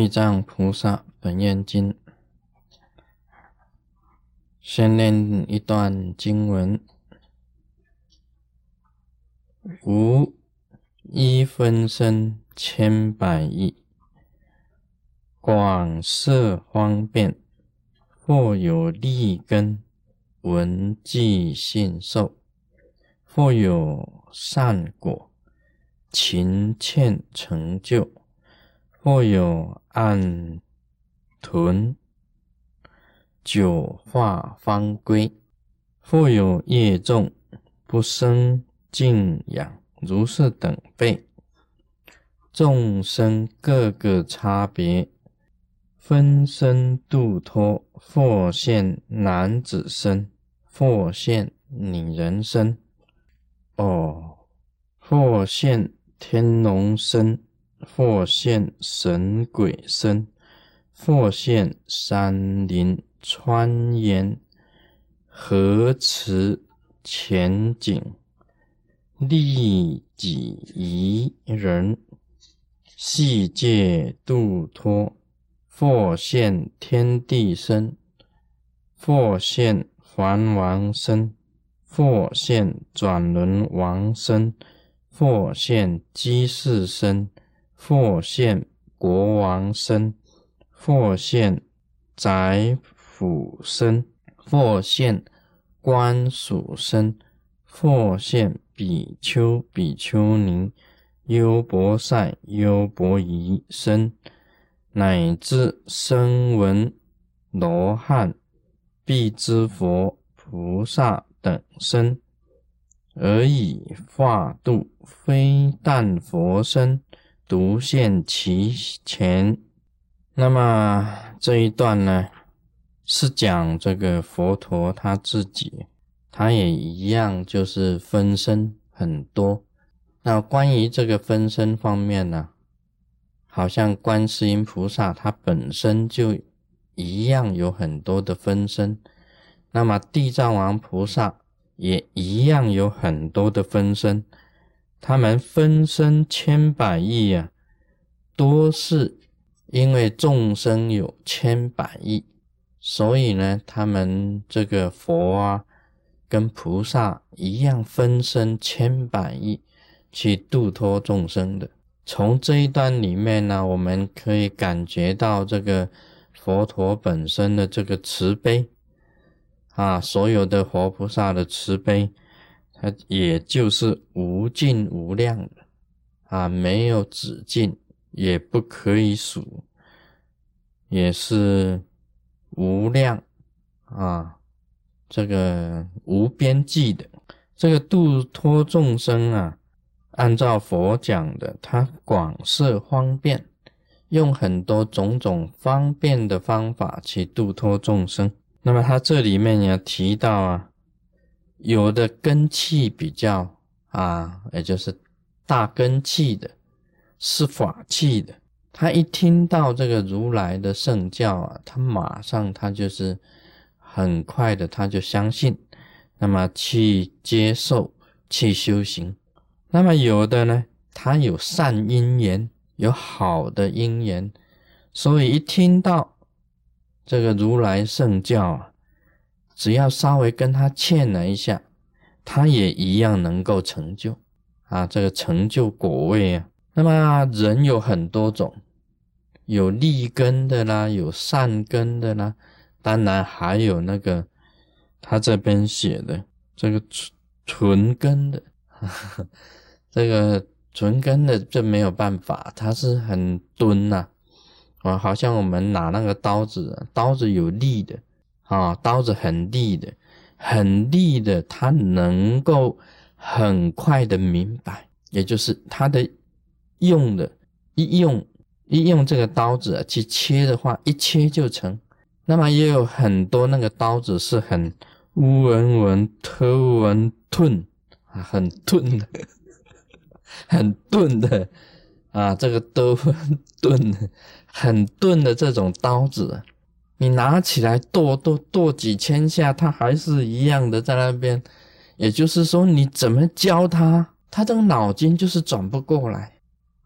地藏菩萨本愿经，先念一段经文：无一分身千百亿，广设方便，或有利根，闻记信受；或有善果，勤欠成就。或有暗屯九化方归，或有业众不生敬仰，如是等辈众生各个差别，分身度脱，或现男子身，或现女人身，哦，或现天龙身。或现神鬼身，或现山林川岩河池前景，利己宜人，细界度脱；或现天地身，或现梵王身，或现转轮王身，或现鸡士身。或现国王身，或现宰府身，或现官属身，或现比丘、比丘尼、优婆塞、优婆夷身，乃至声闻、罗汉、必知佛、菩萨等身，而以化度，非但佛身。独现其前，那么这一段呢，是讲这个佛陀他自己，他也一样，就是分身很多。那关于这个分身方面呢，好像观世音菩萨他本身就一样有很多的分身，那么地藏王菩萨也一样有很多的分身。他们分身千百亿呀，多是因为众生有千百亿，所以呢，他们这个佛啊，跟菩萨一样分身千百亿去度脱众生的。从这一段里面呢，我们可以感觉到这个佛陀本身的这个慈悲啊，所有的活菩萨的慈悲。它也就是无尽无量的啊，没有止境，也不可以数，也是无量啊，这个无边际的这个度脱众生啊，按照佛讲的，他广设方便，用很多种种方便的方法去度脱众生。那么他这里面也提到啊。有的根气比较啊，也就是大根气的，是法器的。他一听到这个如来的圣教啊，他马上他就是很快的他就相信，那么去接受去修行。那么有的呢，他有善因缘，有好的因缘，所以一听到这个如来圣教啊。只要稍微跟他欠了一下，他也一样能够成就啊，这个成就果位啊。那么人有很多种，有利根的啦，有善根的啦，当然还有那个他这边写的这个纯纯根的，这个纯根的 这没有办法，它是很钝呐啊，好像我们拿那个刀子，刀子有利的。啊，刀子很利的，很利的，他能够很快的明白，也就是他的用的，一用一用这个刀子去切的话，一切就成。那么也有很多那个刀子是很乌文文、特文钝啊，很钝的，很钝的啊，这个都 钝，很钝的这种刀子。你拿起来剁剁剁几千下，它还是一样的在那边。也就是说，你怎么教它，它这个脑筋就是转不过来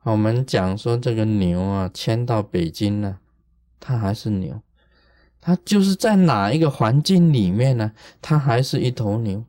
我们讲说这个牛啊，迁到北京呢，它还是牛，它就是在哪一个环境里面呢，它还是一头牛，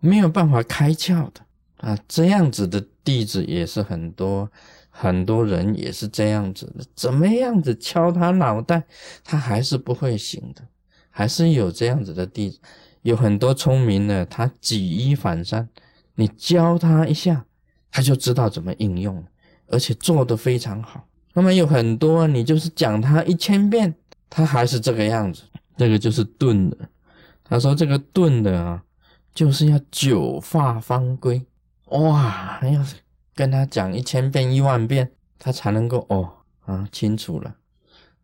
没有办法开窍的啊。这样子的弟子也是很多，很多人也是这样子的，怎么样子敲他脑袋，他还是不会醒的，还是有这样子的弟子。有很多聪明的，他举一反三，你教他一下，他就知道怎么应用，而且做得非常好。那么有很多，你就是讲他一千遍，他还是这个样子。这个就是钝的。他说这个钝的啊，就是要久发方归。哇，要跟他讲一千遍、一万遍，他才能够哦啊清楚了。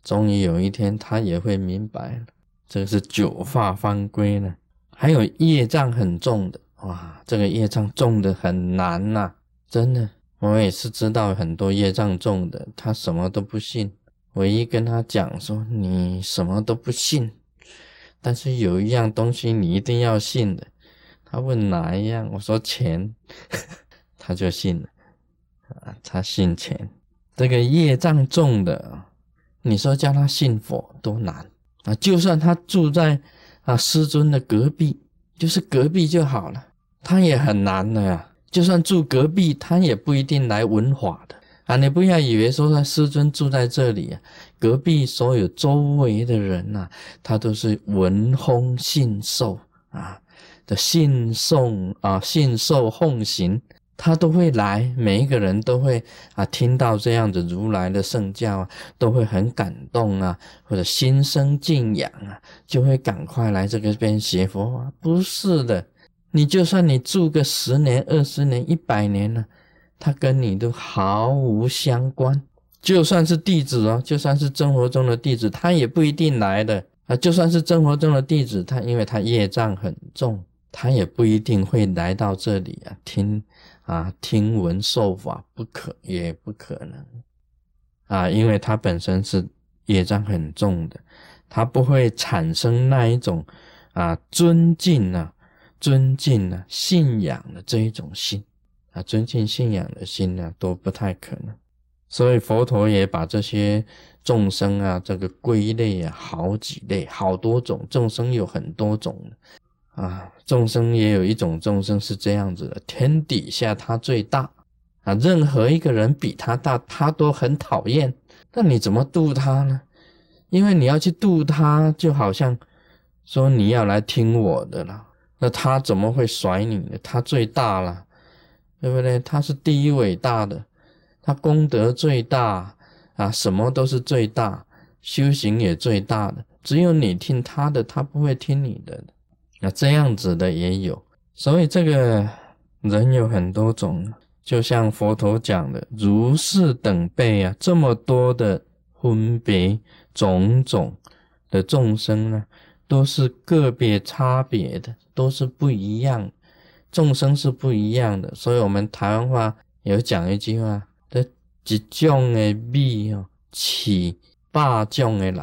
终于有一天，他也会明白了。这个是久发方归呢。还有业障很重的哇，这个业障重的很难呐，真的，我也是知道很多业障重的，他什么都不信，唯一跟他讲说你什么都不信，但是有一样东西你一定要信的。他问哪一样，我说钱，他就信了啊，他信钱。这个业障重的，你说叫他信佛多难啊，就算他住在。啊，师尊的隔壁就是隔壁就好了，他也很难的呀。就算住隔壁，他也不一定来闻法的啊。你不要以为说他师尊住在这里啊，隔壁所有周围的人呐，他都是闻风信受啊的信送啊信受奉行。他都会来，每一个人都会啊，听到这样子如来的圣教啊，都会很感动啊，或者心生敬仰啊，就会赶快来这个边学佛啊。不是的，你就算你住个十年、二十年、一百年了，他跟你都毫无相关。就算是弟子哦，就算是生活中的弟子，他也不一定来的啊。就算是生活中的弟子，他因为他业障很重，他也不一定会来到这里啊听。啊，听闻受法不可，也不可能啊，因为他本身是业障很重的，他不会产生那一种啊尊敬啊、尊敬啊、信仰的这一种心啊，尊敬信仰的心呢，都不太可能。所以佛陀也把这些众生啊，这个归类啊，好几类，好多种众生有很多种。啊，众生也有一种众生是这样子的，天底下他最大啊，任何一个人比他大，他都很讨厌。那你怎么度他呢？因为你要去度他，就好像说你要来听我的了，那他怎么会甩你呢？他最大了，对不对？他是第一伟大的，他功德最大啊，什么都是最大，修行也最大的。只有你听他的，他不会听你的。那这样子的也有，所以这个人有很多种，就像佛陀讲的，如是等辈啊，这么多的分别种种的众生呢，都是个别差别的，都是不一样，众生是不一样的。所以我们台湾话有讲一句话：，的一种的米哦，起八种的人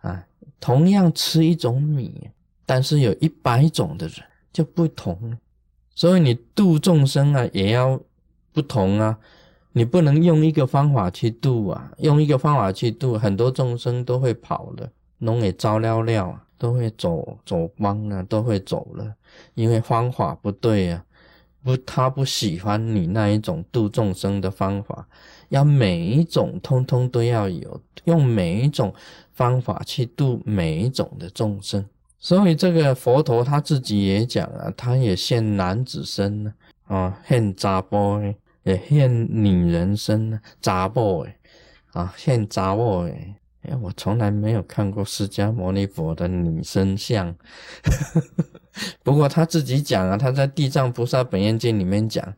啊，同样吃一种米。但是有一百种的人就不同，所以你度众生啊也要不同啊，你不能用一个方法去度啊，用一个方法去度，很多众生都会跑的，弄也糟了了啊，都会走走光啊，都会走了，因为方法不对啊，不，他不喜欢你那一种度众生的方法，要每一种通通都要有，用每一种方法去度每一种的众生。所以这个佛陀他自己也讲啊，他也现男子身呢，啊，现杂波诶，也现女人身呢，杂波诶，啊，现杂波诶，哎，我从来没有看过释迦牟尼佛的女身像，不过他自己讲啊，他在《地藏菩萨本愿经》里面讲，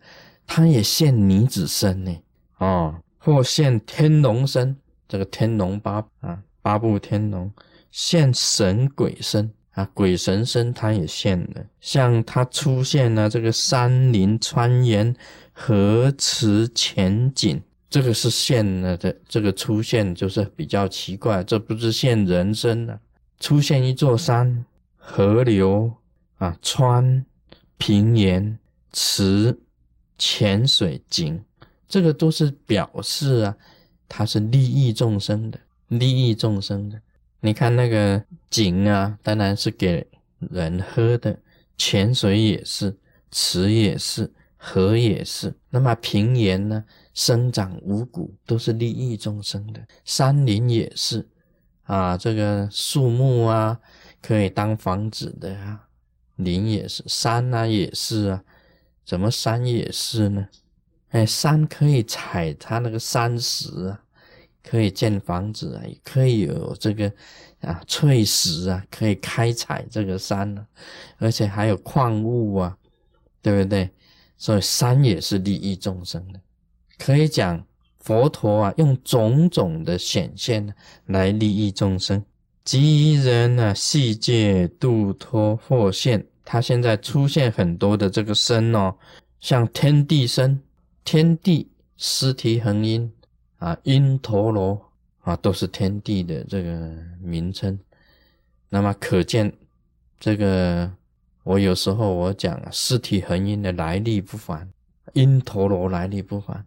他也现女子身呢，哦，或现天龙身，这个天龙八啊，八部天龙，现神鬼身。啊，鬼神身他也现了，像他出现了这个山林川岩、河池前景，这个是现了的。这个出现就是比较奇怪，这不是现人身了，出现一座山、河流啊、川、平原、池、浅水井，这个都是表示啊，它是利益众生的，利益众生的。你看那个井啊，当然是给人喝的，泉水也是，池也是，河也是。那么平原呢，生长五谷都是利益众生的，山林也是啊，这个树木啊可以当房子的啊，林也是，山啊也是啊，怎么山也是呢？哎，山可以采它那个山石啊。可以建房子啊，也可以有这个啊翠石啊，可以开采这个山呢，而且还有矿物啊，对不对？所以山也是利益众生的，可以讲佛陀啊用种种的显现来利益众生。即人呢，细界度脱或现，他现在出现很多的这个身哦，像天地身、天地尸体恒音。啊，因陀罗啊，都是天地的这个名称。那么可见，这个我有时候我讲啊，四体恒音的来历不凡，因陀罗来历不凡。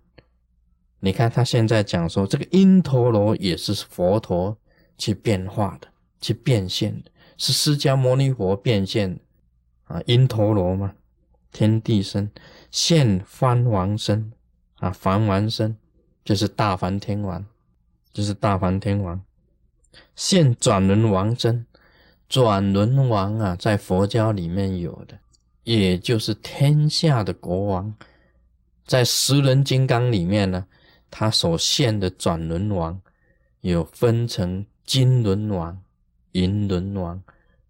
你看他现在讲说，这个因陀罗也是佛陀去变化的，去变现，是释迦牟尼佛变现啊。因陀罗嘛，天地身现梵王身啊，梵王身。就是大梵天王，就是大梵天王现转轮王身，转轮王啊，在佛教里面有的，也就是天下的国王，在十轮金刚里面呢，他所现的转轮王有分成金轮王、银轮王、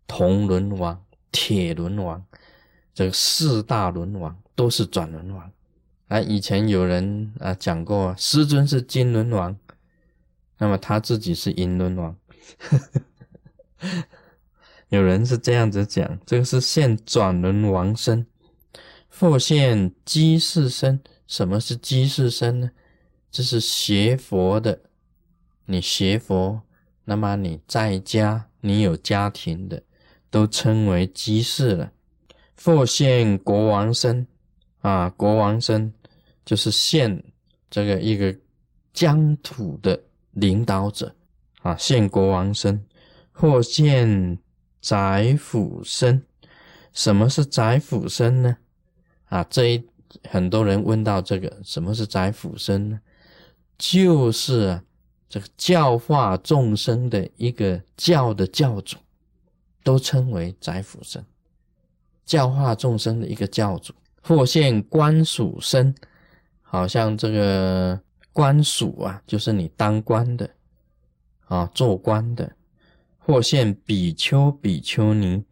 铜轮王、铁轮王，这四大轮王都是转轮王。啊，以前有人啊讲过，师尊是金轮王，那么他自己是银轮王。有人是这样子讲，这个是现转轮王身，复现机士身。什么是机士身呢？这是学佛的，你学佛，那么你在家，你有家庭的，都称为机士了。复现国王身。啊，国王身就是现这个一个疆土的领导者啊，现国王身或现宰辅身。什么是宰辅身呢？啊，这一很多人问到这个，什么是宰辅身呢？就是这个教化众生的一个教的教主，都称为宰辅身，教化众生的一个教主。或现官属身，好像这个官属啊，就是你当官的啊，做官的；或现比丘、比丘尼，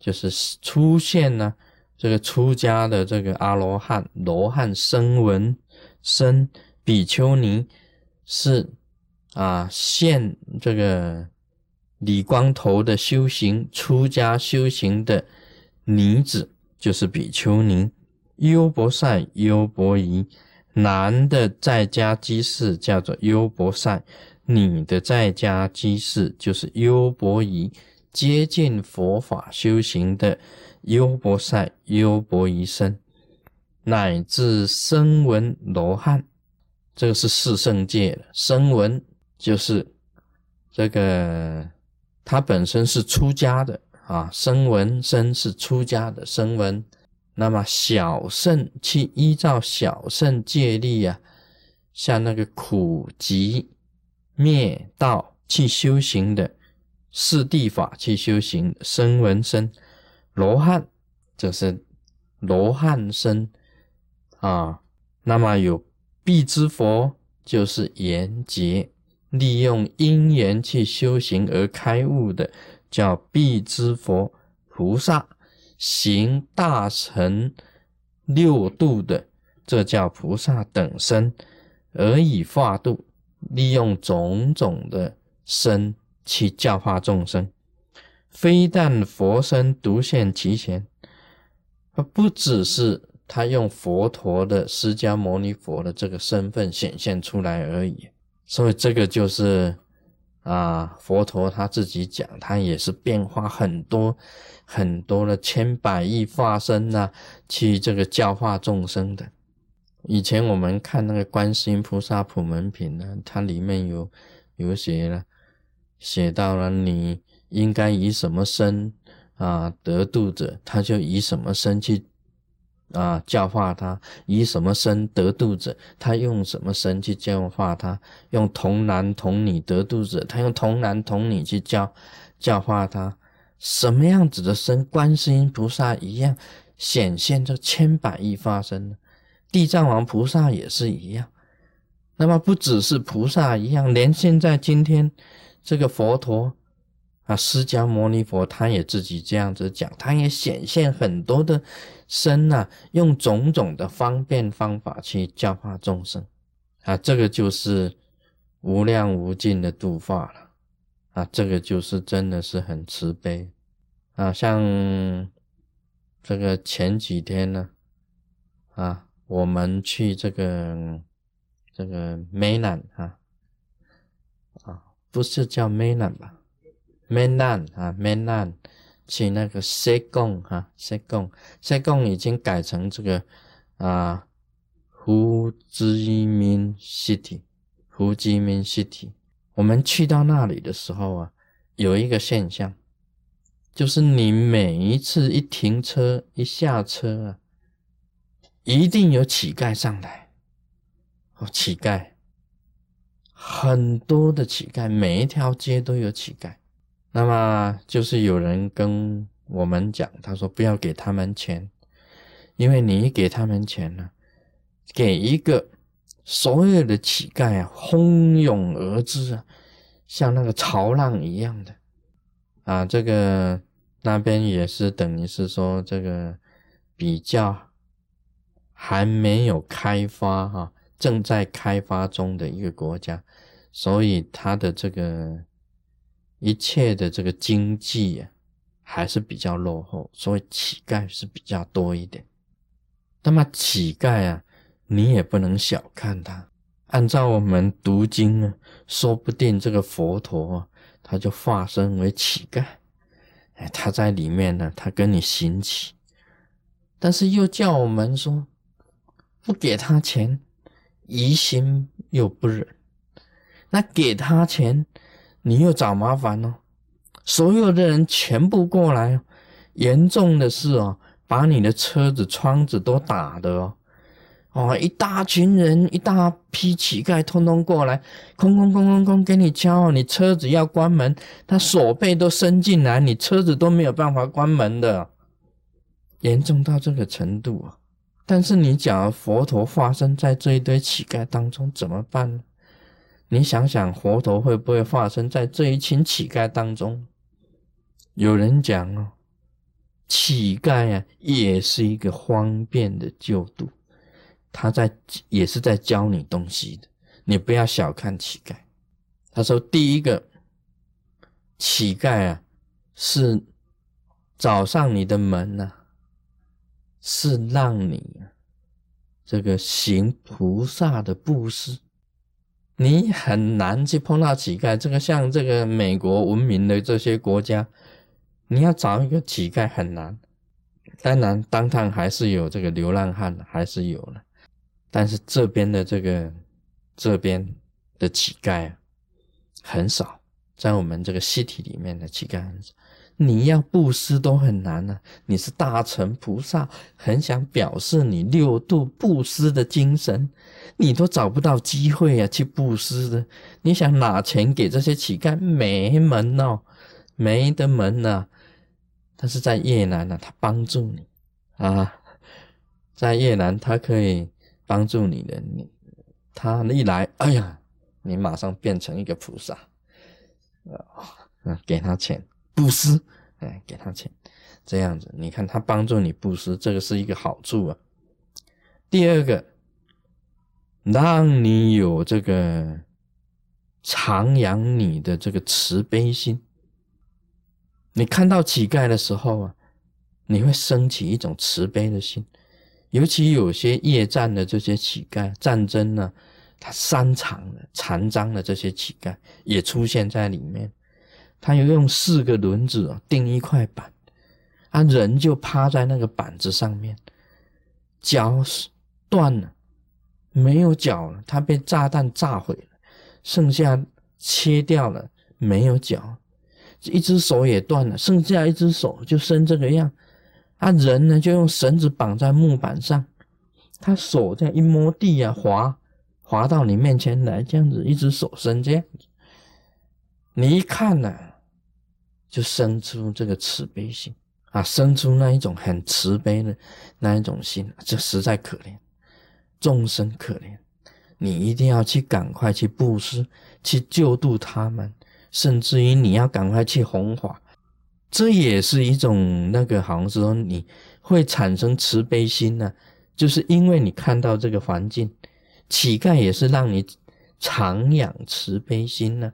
就是出现呢这个出家的这个阿罗汉、罗汉声闻身，比丘尼是啊现这个李光头的修行出家修行的女子，就是比丘尼。优婆善、优婆夷，男的在家居士叫做优婆塞，女的在家居士就是优婆夷，接近佛法修行的优婆塞、优婆夷身，乃至声闻罗汉，这个是四圣界的声闻，就是这个他本身是出家的啊，声闻身是出家的声闻。那么小圣去依照小圣戒律啊，像那个苦集灭道去修行的四谛法去修行声闻身罗汉，就是罗汉身啊。那么有必之佛，就是缘劫利用因缘去修行而开悟的，叫必之佛菩萨。行大乘六度的，这叫菩萨等身，而以化度，利用种种的身去教化众生。非但佛身独现其前，而不只是他用佛陀的释迦牟尼佛的这个身份显现出来而已。所以这个就是啊，佛陀他自己讲，他也是变化很多。很多的千百亿化身呐，去这个教化众生的。以前我们看那个观世音菩萨普门品呢，它里面有有写了，写到了你应该以什么身啊得度者，他就以什么身去啊教化他；以什么身得度者，他用什么身去教化他；用童男童女得度者，他用童男童女去教教化他。什么样子的身，观世音菩萨一样显现这千百亿发身？地藏王菩萨也是一样。那么不只是菩萨一样，连现在今天这个佛陀啊，释迦牟尼佛，他也自己这样子讲，他也显现很多的身呐，用种种的方便方法去教化众生啊，这个就是无量无尽的度化了。啊，这个就是真的是很慈悲啊！像这个前几天呢，啊，我们去这个这个梅兰啊，啊，不是叫梅兰吧？梅兰啊，梅去那个西贡哈，西贡，西贡已经改成这个啊，胡志明 City，胡志明 City。我们去到那里的时候啊，有一个现象，就是你每一次一停车、一下车啊，一定有乞丐上来。哦，乞丐，很多的乞丐，每一条街都有乞丐。那么就是有人跟我们讲，他说不要给他们钱，因为你给他们钱呢，给一个。所有的乞丐啊，蜂拥而至啊，像那个潮浪一样的啊。这个那边也是等于是说，这个比较还没有开发哈，正在开发中的一个国家，所以它的这个一切的这个经济啊，还是比较落后，所以乞丐是比较多一点。那么乞丐啊。你也不能小看他。按照我们读经呢，说不定这个佛陀啊他就化身为乞丐，哎，他在里面呢，他跟你行乞，但是又叫我们说不给他钱，疑心又不忍。那给他钱，你又找麻烦哦。所有的人全部过来，严重的是哦，把你的车子窗子都打的哦。哦，一大群人，一大批乞丐，通通过来，空空空空空，给你敲，你车子要关门，他手背都伸进来，你车子都没有办法关门的，严重到这个程度啊！但是你讲佛陀发生在这一堆乞丐当中怎么办呢？你想想，佛陀会不会发生在这一群乞丐当中？有人讲哦，乞丐啊，也是一个方便的救度。他在也是在教你东西的，你不要小看乞丐。他说：“第一个，乞丐啊，是找上你的门呢，是让你这个行菩萨的布施。你很难去碰到乞丐。这个像这个美国文明的这些国家，你要找一个乞丐很难。当然，当趟还是有这个流浪汉，还是有了。”但是这边的这个这边的乞丐，很少，在我们这个西体里面的乞丐很少。你要布施都很难呢。你是大乘菩萨，很想表示你六度布施的精神，你都找不到机会啊去布施的。你想拿钱给这些乞丐，没门哦，没得门呐。但是在越南呢，他帮助你啊，在越南他可以。帮助你的你，他一来，哎呀，你马上变成一个菩萨，啊，给他钱布施，哎，给他钱，这样子，你看他帮助你布施，这个是一个好处啊。第二个，让你有这个徜徉你的这个慈悲心，你看到乞丐的时候啊，你会升起一种慈悲的心。尤其有些夜战的这些乞丐，战争呢，他擅长的、残障的这些乞丐也出现在里面。他有用四个轮子钉一块板，啊，人就趴在那个板子上面，脚断了，没有脚了，他被炸弹炸毁了，剩下切掉了，没有脚，一只手也断了，剩下一只手就伸这个样。啊人呢，就用绳子绑在木板上，他手这样一摸地啊，滑滑到你面前来，这样子，一只手伸这样子，你一看呢，就生出这个慈悲心。啊，生出那一种很慈悲的那一种心，这实在可怜，众生可怜，你一定要去赶快去布施，去救度他们，甚至于你要赶快去弘法。这也是一种那个，好像是说你会产生慈悲心呢，就是因为你看到这个环境，乞丐也是让你常养慈悲心呢，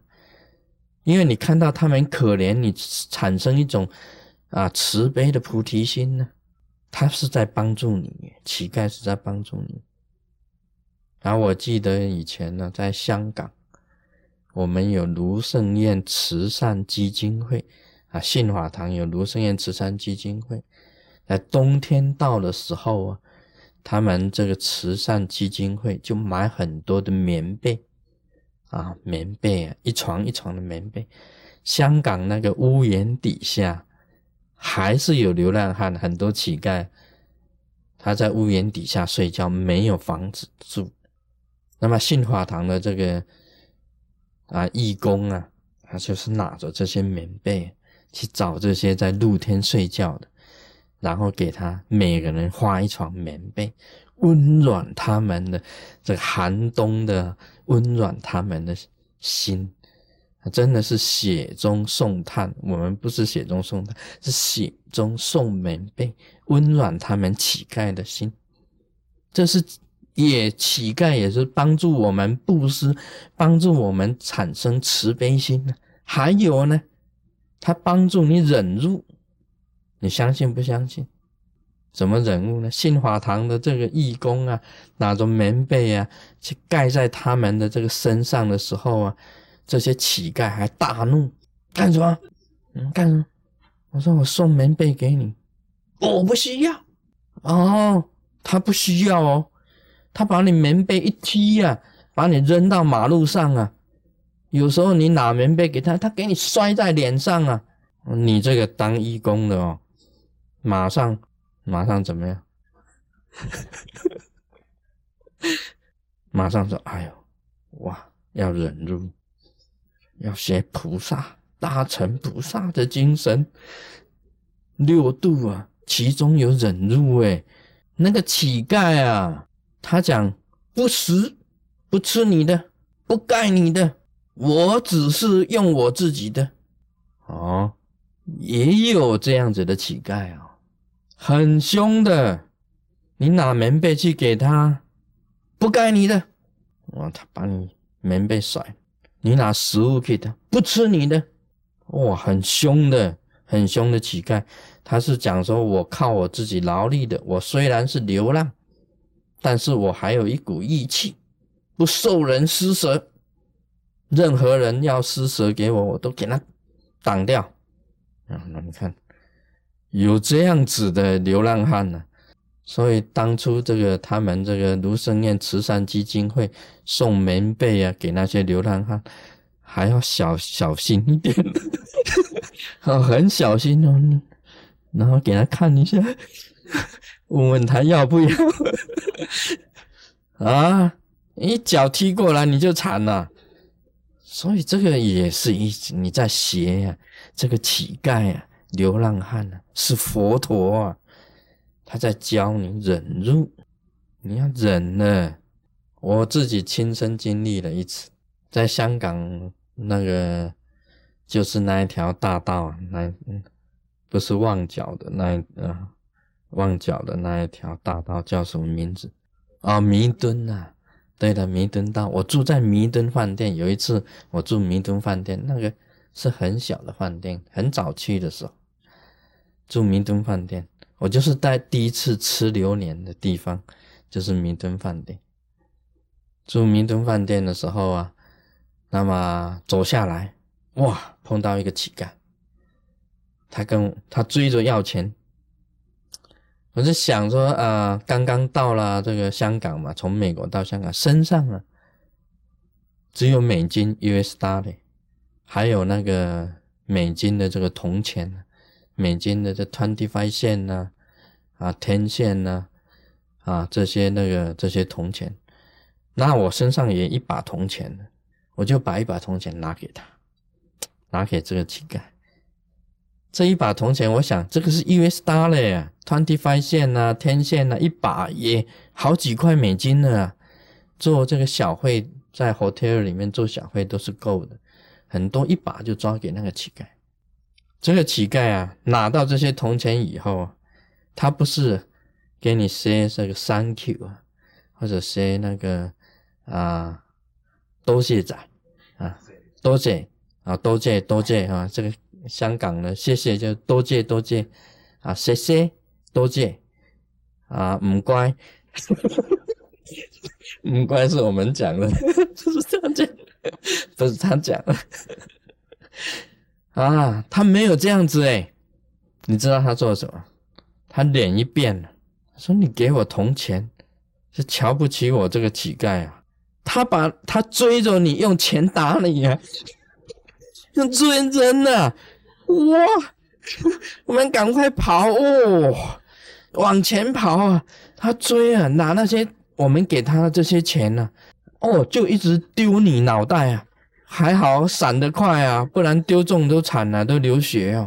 因为你看到他们可怜，你产生一种啊慈悲的菩提心呢，他是在帮助你，乞丐是在帮助你。然后我记得以前呢，在香港，我们有卢胜燕慈善基金会。啊，信法堂有卢生燕慈善基金会，在冬天到的时候啊，他们这个慈善基金会就买很多的棉被，啊，棉被啊，一床一床的棉被。香港那个屋檐底下还是有流浪汉，很多乞丐，他在屋檐底下睡觉，没有房子住。那么信法堂的这个啊义工啊，他就是拿着这些棉被。去找这些在露天睡觉的，然后给他每个人画一床棉被，温暖他们的这个寒冬的温暖他们的心，真的是雪中送炭。我们不是雪中送炭，是雪中送棉被，温暖他们乞丐的心。这是也乞丐也是帮助我们布施，帮助我们产生慈悲心呢。还有呢。他帮助你忍辱，你相信不相信？怎么忍物呢？信法堂的这个义工啊，拿着棉被啊，去盖在他们的这个身上的时候啊，这些乞丐还大怒，干什么？嗯，干什么？我说我送棉被给你，我不需要。哦，他不需要哦，他把你棉被一踢呀，把你扔到马路上啊。有时候你拿棉被给他，他给你摔在脸上啊！你这个当义工的哦，马上马上怎么样？马上说：“哎呦，哇，要忍辱，要学菩萨大乘菩萨的精神，六度啊，其中有忍辱哎。那个乞丐啊，他讲不食，不吃你的，不盖你的。”我只是用我自己的，哦，也有这样子的乞丐啊，很凶的。你拿棉被去给他，不该你的，哇，他把你棉被甩。你拿食物给他，不吃你的，哇，很凶的，很凶的乞丐。他是讲说，我靠我自己劳力的，我虽然是流浪，但是我还有一股义气，不受人施舍。任何人要施舍给我，我都给他挡掉。啊，那你看，有这样子的流浪汉呢。所以当初这个他们这个卢生燕慈善基金会送棉被啊，给那些流浪汉，还要小小心一点，哦，很小心哦。然后给他看一下，问问他要不要。啊，一脚踢过来你就惨了。所以这个也是一你在学呀，这个乞丐啊，流浪汉啊，是佛陀啊，他在教你忍辱，你要忍呢。我自己亲身经历了一次，在香港那个就是那一条大道啊，那不是旺角的那呃旺角的那一条大道叫什么名字啊？弥敦呐。对的，弥敦道，我住在弥敦饭店。有一次我住弥敦饭店，那个是很小的饭店，很早去的时候住弥敦饭店。我就是在第一次吃榴莲的地方，就是弥敦饭店。住弥敦饭店的时候啊，那么走下来，哇，碰到一个乞丐，他跟他追着要钱，我就想说，呃，刚刚到了这个香港嘛，从美国到香港，身上啊只有美金 US dollar，还有那个美金的这个铜钱，美金的这 twenty five 线呢，啊，ten 线呢，啊，这些那个这些铜钱，那我身上也一把铜钱我就把一把铜钱拿给他，拿给这个乞丐。这一把铜钱，我想这个是 US dollar 呀，twenty five 线呐，天线呐，一把也好几块美金呢。做这个小会，在 hotel 里面做小会都是够的，很多一把就抓给那个乞丐。这个乞丐啊，拿到这些铜钱以后，他不是给你 say 这个 thank you 啊，或者 say 那个啊，多谢仔啊，多谢啊，多谢多谢啊，这个。香港的谢谢就多谢多谢啊，谢谢多谢啊，唔乖，唔乖是我们讲的，不是这样讲，不是他讲的 啊，他没有这样子哎，你知道他做什么？他脸一变了，说你给我铜钱是瞧不起我这个乞丐啊？他把他追着你用钱打你啊？用追人呐！哇！我们赶快跑哦，往前跑啊！他追啊，拿那些我们给他的这些钱呢，哦，就一直丢你脑袋啊！还好闪得快啊，不然丢中都惨了，都流血哦。